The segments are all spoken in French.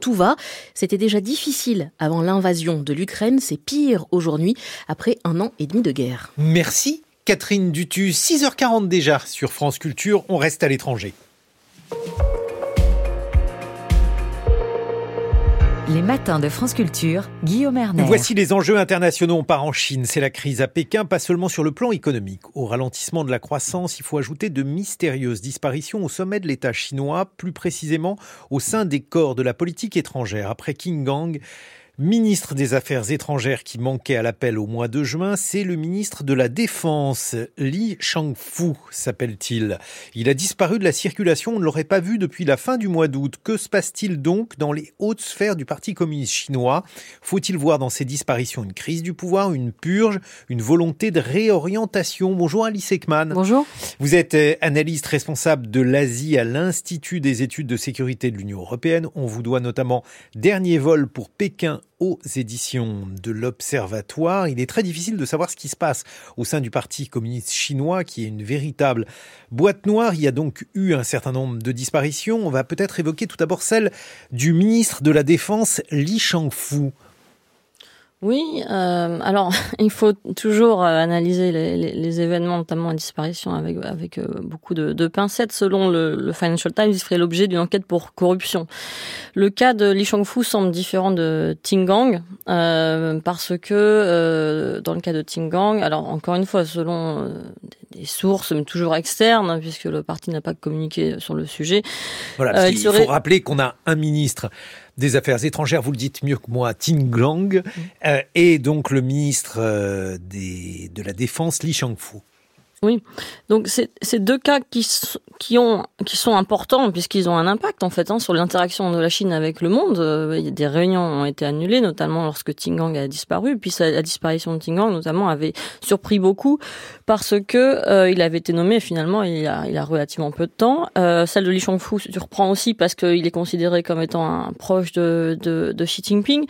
tout va. C'était déjà difficile avant l'invasion de l'Ukraine, c'est pire aujourd'hui, après un an et demi de guerre. Merci Catherine Dutu, 6h40 déjà sur France Culture, on reste à l'étranger. Les matins de France Culture, Guillaume Erner. Voici les enjeux internationaux. On part en Chine. C'est la crise à Pékin, pas seulement sur le plan économique. Au ralentissement de la croissance, il faut ajouter de mystérieuses disparitions au sommet de l'État chinois, plus précisément au sein des corps de la politique étrangère. Après King Gang, Ministre des Affaires étrangères qui manquait à l'appel au mois de juin, c'est le ministre de la Défense, Li Shangfu s'appelle-t-il. Il a disparu de la circulation, on ne l'aurait pas vu depuis la fin du mois d'août. Que se passe-t-il donc dans les hautes sphères du Parti communiste chinois? Faut-il voir dans ces disparitions une crise du pouvoir, une purge, une volonté de réorientation? Bonjour Alice Ekman. Bonjour. Vous êtes euh, analyste responsable de l'Asie à l'Institut des études de sécurité de l'Union européenne. On vous doit notamment Dernier vol pour Pékin aux éditions de l'Observatoire. Il est très difficile de savoir ce qui se passe au sein du Parti communiste chinois, qui est une véritable boîte noire. Il y a donc eu un certain nombre de disparitions. On va peut-être évoquer tout d'abord celle du ministre de la Défense, Li Shangfu. Oui, euh, alors il faut toujours euh, analyser les, les, les, événements, notamment la disparition, avec, avec euh, beaucoup de, de, pincettes. Selon le, le, Financial Times, il ferait l'objet d'une enquête pour corruption. Le cas de Li Shangfu semble différent de Tingang, euh, parce que euh, dans le cas de Tingang, alors encore une fois, selon des, des sources, mais toujours externes, hein, puisque le parti n'a pas communiqué sur le sujet. Voilà, il, il serait... faut rappeler qu'on a un ministre des Affaires étrangères, vous le dites mieux que moi, Ting Glang, euh, et donc le ministre euh, des, de la Défense, Li Shangfu. Oui, donc c'est deux cas qui, qui, ont, qui sont importants puisqu'ils ont un impact en fait hein, sur l'interaction de la Chine avec le monde. Euh, des réunions ont été annulées, notamment lorsque Tingang a disparu. Puis la disparition de Tingang, notamment, avait surpris beaucoup parce que euh, il avait été nommé finalement il a, il a relativement peu de temps. Euh, celle de Li Shangfu surprend aussi parce qu'il est considéré comme étant un proche de, de, de Xi Jinping.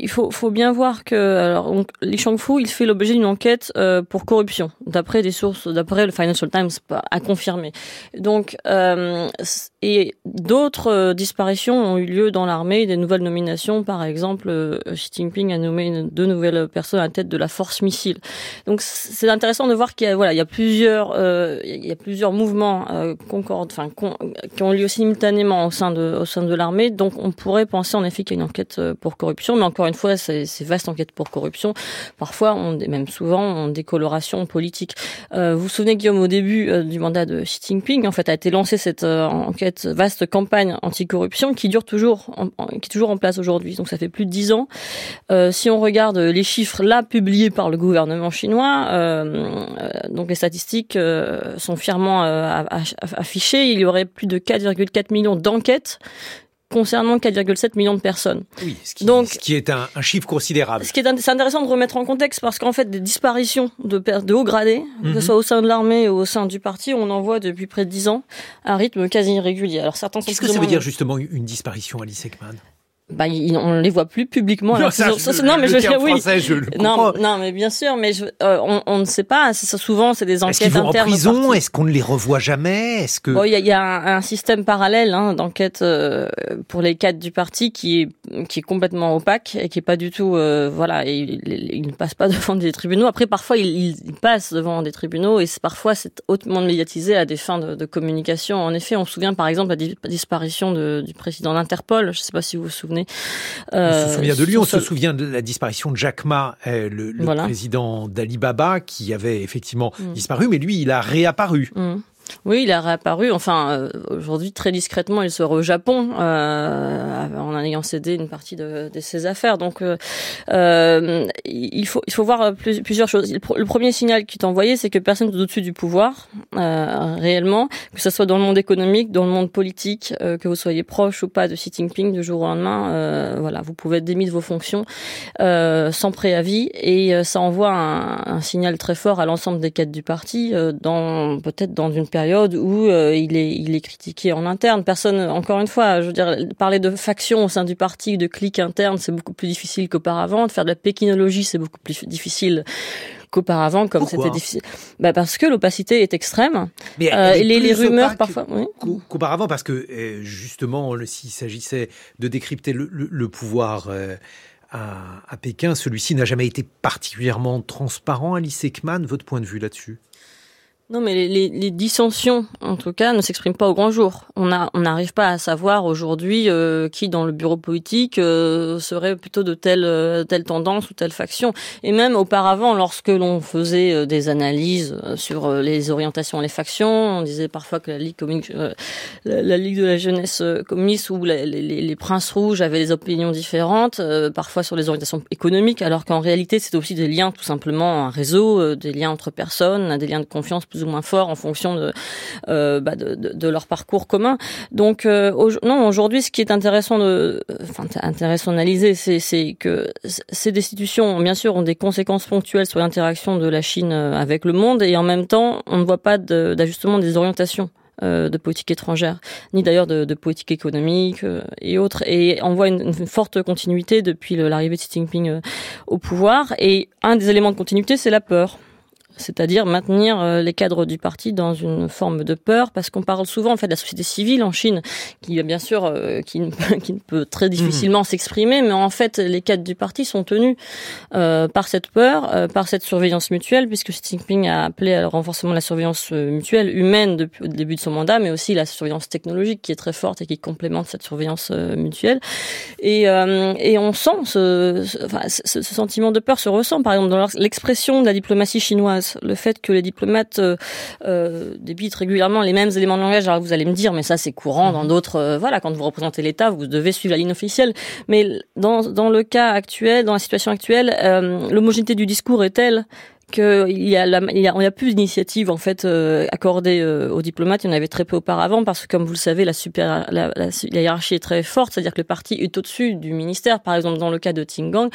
Il faut, bien voir que alors Li Shangfu, il fait l'objet d'une enquête euh, pour corruption, d'après des sources, d'après le Financial Times, à confirmer. Donc, euh, et d'autres euh, disparitions ont eu lieu dans l'armée, des nouvelles nominations, par exemple, Xi Jinping a nommé deux nouvelles personnes à tête de la force missile. Donc, c'est intéressant de voir qu'il y a plusieurs, il y a plusieurs mouvements concordent, enfin, qui ont lieu simultanément au sein de, au sein de l'armée. Donc, on pourrait penser en effet qu'il y a une enquête pour corruption, mais encore une fois, ces, vastes enquêtes pour corruption, parfois, même souvent, ont des colorations politiques. Euh, vous vous souvenez, Guillaume, au début euh, du mandat de Xi Jinping, en fait, a été lancée cette euh, enquête, vaste campagne anticorruption qui dure toujours, qui est toujours en place aujourd'hui. Donc, ça fait plus de dix ans. Si on regarde les chiffres là publiés par le gouvernement chinois, donc les statistiques sont fièrement affichées. Il y aurait plus de 4,4 millions d'enquêtes concernant 4,7 millions de personnes. Oui, ce qui, Donc, ce qui est un, un, chiffre considérable. Ce qui est c'est intéressant de remettre en contexte parce qu'en fait, des disparitions de, de hauts gradés, mm -hmm. que ce mhm. soit au sein de l'armée ou au sein du parti, on en voit depuis près de 10 ans à un rythme quasi irrégulier. Alors certains Qu'est-ce que ça veut dire justement une disparition, Alice Ekman bah, on ne les voit plus publiquement. Non, ça, je, non mais je, oui. Français, je le non, non, mais bien sûr, mais je, euh, on, on, ne sait pas. Ça, souvent, c'est des enquêtes Est-ce internes. en prison? Est-ce qu'on ne les revoit jamais? Est-ce que bon, il y a, y a un, un, système parallèle hein, d'enquête euh, pour les cadres du parti qui est qui est complètement opaque et qui est pas du tout euh, voilà. Et il, il, ne passe pas devant des tribunaux. Après, parfois, il, il passe devant des tribunaux et parfois c'est hautement médiatisé à des fins de, de, communication. En effet, on se souvient par exemple de la disparition de, du président d'Interpol. Je ne sais pas si vous vous souvenez. Euh, on se souvient de lui, on se souvient de la disparition de Jack Ma, le, le voilà. président d'Alibaba, qui avait effectivement mmh. disparu, mais lui, il a réapparu. Mmh. Oui, il a réapparu. Enfin, euh, aujourd'hui, très discrètement, il sera au Japon euh, en ayant cédé une partie de, ses affaires. Donc, euh, euh il faut il faut voir plus, plusieurs choses. Le premier signal qui est envoyé, c'est que personne n'est au-dessus du pouvoir euh, réellement, que ce soit dans le monde économique, dans le monde politique, que vous soyez proche ou pas de Xi Jinping du jour au lendemain. voilà, vous pouvez être démis de vos fonctions sans préavis et ça envoie un, un, signal très fort à l'ensemble des cadres du parti, dans peut-être dans une période période où euh, il est il est critiqué en interne. Personne, encore une fois, je veux dire, parler de factions au sein du parti, de clics internes, c'est beaucoup plus difficile qu'auparavant. De faire de la pékinologie, c'est beaucoup plus difficile qu'auparavant, comme c'était difficile. Bah parce que l'opacité est extrême. Mais euh, les, les rumeurs parfois. Qu'auparavant, parce que eh, justement, s'il s'agissait de décrypter le, le, pouvoir. Euh, à, à, Pékin, celui-ci n'a jamais été particulièrement transparent. Alice Ekman, votre point de vue là-dessus? Non, mais les, les, les, dissensions, en tout cas, ne s'expriment pas au grand jour. On on n'arrive pas à savoir aujourd'hui euh, qui, dans le bureau politique, euh, serait plutôt de telle euh, telle tendance ou telle faction. Et même auparavant, lorsque l'on faisait des analyses sur les orientations, les factions, on disait parfois que la Ligue communiste, la, Ligue de la jeunesse communiste ou les, les, princes rouges avaient des opinions différentes, parfois sur les orientations économiques, alors qu'en réalité, c'est aussi des liens, tout simplement, un réseau, des liens entre personnes, des liens de confiance ou moins forts en fonction de, euh, bah de, de, leur parcours commun. Donc euh, non, aujourd'hui, ce qui est intéressant de, enfin intéressant d'analyser, c'est, que ces destitutions, bien sûr, ont des conséquences ponctuelles sur l'interaction de la Chine euh, avec le monde, et en même temps, on ne voit pas d'ajustement des orientations euh, de politique étrangère, ni d'ailleurs de, de, politique économique euh, et autres. Et on voit une forte continuité depuis l'arrivée de Xi Jinping au pouvoir. Et un des éléments de continuité, c'est la peur c'est-à-dire maintenir euh, les cadres du parti dans une forme de peur, parce qu'on parle souvent en fait de la société civile en Chine, qui bien sûr euh, qui, ne peut, qui, ne peut, très difficilement mhm. s'exprimer, mais en fait les cadres du parti sont tenus euh, par cette peur, euh, par cette surveillance mutuelle, puisque Xi Jinping a appelé à le renforcement de la surveillance mutuelle humaine depuis le début de son mandat, mais aussi la surveillance technologique qui est très forte et qui complémente cette surveillance mutuelle. Et, et on sent ce, ce, enfin, ce, ce sentiment de peur se ressent par exemple dans l'expression de la diplomatie chinoise le fait que les diplomates euh, euh, débitent régulièrement les mêmes éléments de langage. Alors vous allez me dire, mais ça c'est courant dans mhm. d'autres. Euh, voilà, quand vous représentez l'État, vous devez suivre la ligne officielle. Mais dans dans le cas actuel, dans la situation actuelle, euh, l'homogénéité du discours est telle qu'il y a, la, il y a, on a plus d'initiatives en fait euh, accordées euh, aux diplomates. Il y en avait très peu auparavant parce que, comme vous le savez, la, super, la, la, hiérarchie est très forte, c'est-à-dire que le parti est au-dessus du ministère. Par exemple, dans le cas de Tingang,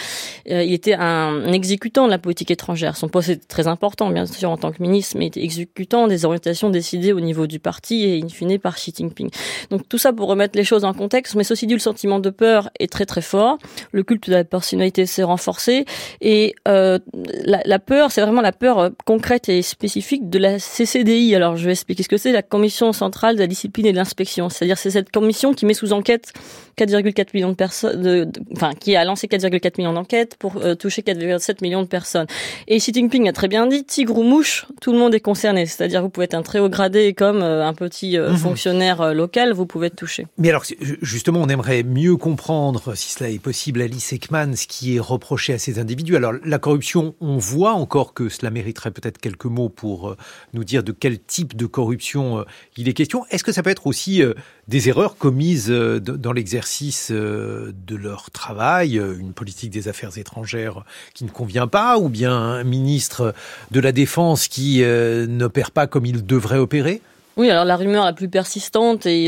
euh, il était un, exécutant de la politique étrangère. Son poste est très important, bien sûr, en tant que ministre, mais il était exécutant des orientations décidées au niveau du parti et in fine par Xi Jinping. Donc tout ça pour remettre les choses en contexte, mais ceci dit, le sentiment de peur est très très fort. Le culte de la personnalité s'est renforcé et euh, la, la peur, c'est vraiment la peur euh, concrète et spécifique de la CCDI. Alors, je vais expliquer ce que c'est, la Commission centrale de la discipline et de l'inspection. C'est-à-dire, c'est cette commission qui met sous enquête 4,4 millions de personnes, enfin, qui a lancé 4,4 millions d'enquêtes pour euh, toucher 4,7 millions de personnes. Et Xi Jinping a très bien dit, tigre ou mouche, tout le monde est concerné. C'est-à-dire, vous pouvez être un très haut gradé comme euh, un petit mhm. fonctionnaire local, vous pouvez être touché. Mais alors, justement, on aimerait mieux comprendre, si cela est possible, Alice Ekman, ce qui est reproché à ces individus. Alors, la corruption, on voit encore que cela mériterait peut-être quelques mots pour euh, nous dire de quel type de corruption euh, il est question. Est-ce que ça peut être aussi euh, des erreurs commises dans l'exercice de leur travail, une politique des affaires étrangères qui ne convient pas, ou bien un ministre de la Défense qui n'opère pas comme il devrait opérer? Oui, alors la rumeur la plus persistante et,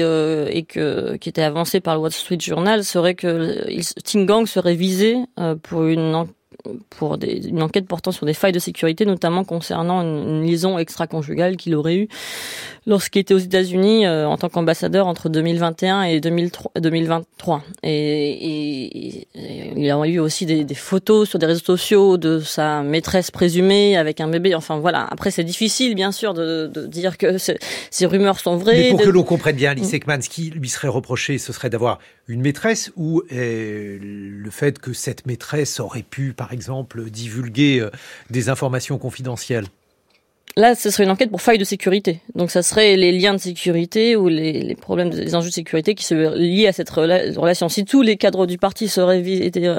que, qui était avancée par le Wall Street Journal serait que Tingang serait visé pour une pour des, une enquête portant sur des failles de sécurité, notamment concernant une, liaison extra-conjugale qu'il aurait eue lorsqu'il était aux États-Unis euh, en tant qu'ambassadeur entre 2021 et 2003, 2023. Et, et, et, il a eu aussi des, des, photos sur des réseaux sociaux de sa maîtresse présumée avec un bébé. Enfin voilà. Après, c'est difficile, bien sûr, de, de dire que ces rumeurs sont vraies. Mais pour que l'on comprenne bien, Alice Ekman, ce qui lui serait reproché, ce serait d'avoir une maîtresse ou euh, le fait que cette maîtresse aurait pu, par exemple, divulguer euh, des informations confidentielles Là, ce serait une enquête pour faille de sécurité. Donc, ça serait les liens de sécurité ou les, les problèmes, les enjeux de sécurité qui seraient liés à cette relation. Si tous les cadres du parti seraient été,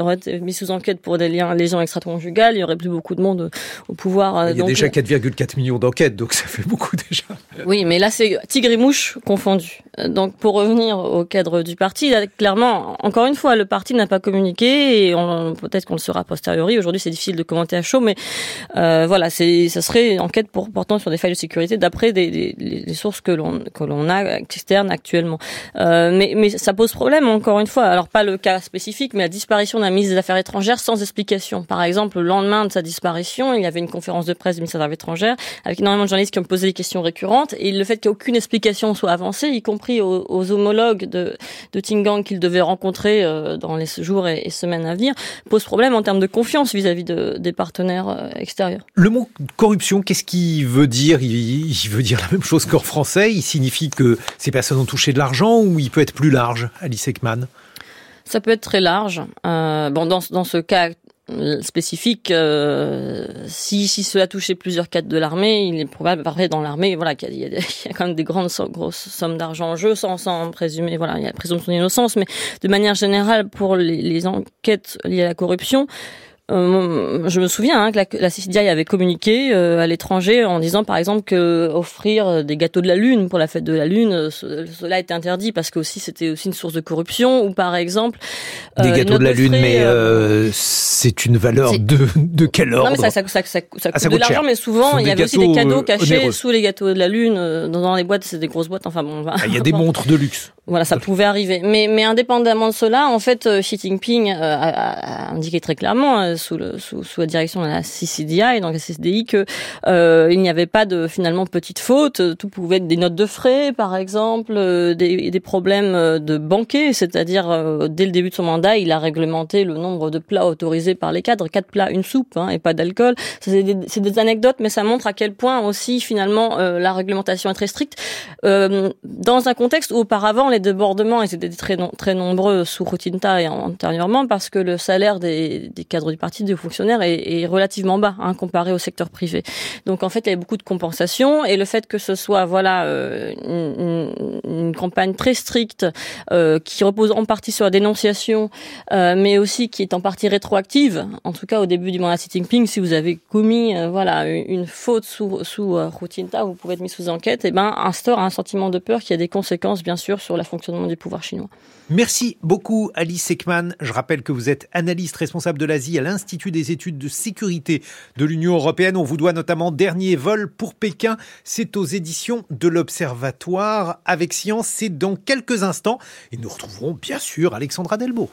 mis sous enquête pour des liens, lésions extra-conjugales, il y aurait plus beaucoup de monde au pouvoir. Euh, il y a déjà 4,4 millions d'enquêtes, donc ça fait beaucoup déjà. Oui, mais là, c'est tigre et mouche confondus. Donc, pour revenir au cadre du parti, clairement, encore une fois, le parti n'a pas communiqué et peut-être qu'on le sera a posteriori. Aujourd'hui, c'est difficile de commenter à chaud, mais euh, voilà, c'est, ça serait une enquête pour portant sur des failles de sécurité d'après des, les sources que l'on que l'on a externes actuellement. Euh, mais, mais ça pose problème encore une fois. Alors pas le cas spécifique, mais la disparition d'un ministre des Affaires étrangères sans explication. Par exemple, le lendemain de sa disparition, il y avait une conférence de presse du ministère des Affaires étrangères avec énormément de journalistes qui ont posé des questions récurrentes et le fait qu'aucune explication soit avancée, y compris aux, homologues de, de Tingang qu'il devait rencontrer euh, dans les jours et, semaines à venir, pose problème en termes de confiance vis-à-vis de, des partenaires euh, extérieurs. Le mot corruption, qu'est-ce qu'il veut dire il, il veut dire la même chose qu'en français. Il signifie que ces personnes ont touché de l'argent ou il peut être plus large, Alice Ekman? Ça peut être très large. Euh, bon, dans, dans ce cas spécifique, euh, si, si cela touchait plusieurs cadres de l'armée, il est probable, parfait dans l'armée, voilà, qu'il y, a quand même des grandes grosses sommes d'argent en jeu, sans, sans présumer, voilà, il y a la présomption d'innocence, mais de manière générale, pour les enquêtes liées à la corruption, euh, je me souviens hein, que la, la CCDI avait communiqué euh, à l'étranger en disant par exemple que offrir des gâteaux de la lune pour la fête de la lune, euh, cela était interdit parce que aussi c'était aussi une source de corruption ou par exemple des gâteaux de la lune, mais c'est une valeur de de quel ordre Non mais ça ça, ça, ça, ça ah, coûte de l'argent, mais souvent il y avait aussi des cadeaux cachés sous les gâteaux de la lune dans les boîtes, c'est des grosses boîtes. Enfin bon, ah, il y a des montres de luxe. Voilà, ça pouvait arriver. Mais, mais indépendamment de cela, en fait, Xi Jinping a, a indiqué très clairement sous, le, sous, sous, la direction de la CCDI, donc la CCDI, que euh, il n'y avait pas de finalement petite faute. Tout pouvait être des notes de frais, par exemple, euh, des, des problèmes euh, de banquet, c'est-à-dire euh, dès le début de son mandat, il a réglementé le nombre de plats autorisés par les cadres, quatre plats, une soupe, hein, et pas d'alcool. C'est des, des, anecdotes, mais ça montre à quel point aussi finalement la réglementation est très stricte dans un contexte où auparavant les débordements étaient très très nombreux sous Routinta et antérieurement parce que le salaire des, des cadres du parti de fonctionnaires est, relativement bas hein, comparé au secteur privé. Donc en fait, il y a beaucoup de compensations et le fait que ce soit voilà euh, une, une, campagne très stricte euh, qui repose en partie sur la dénonciation, euh, mais aussi qui est en partie rétroactive. En tout cas, au début du mandat Xi Jinping, si vous avez commis voilà une faute sous sous Routinta, vous pouvez être mis sous enquête. Et eh ben instaure un sentiment de peur qui a des conséquences bien sûr sur le fonctionnement du pouvoir chinois. Merci beaucoup Alice Ekman. Je rappelle que vous êtes analyste responsable de l'Asie à l'Institut des études de sécurité de l'Union européenne. On vous doit notamment Dernier vol pour Pékin. C'est aux éditions de l'Observatoire avec Science. C'est dans quelques instants. Et nous retrouverons bien sûr Alexandra Delbo.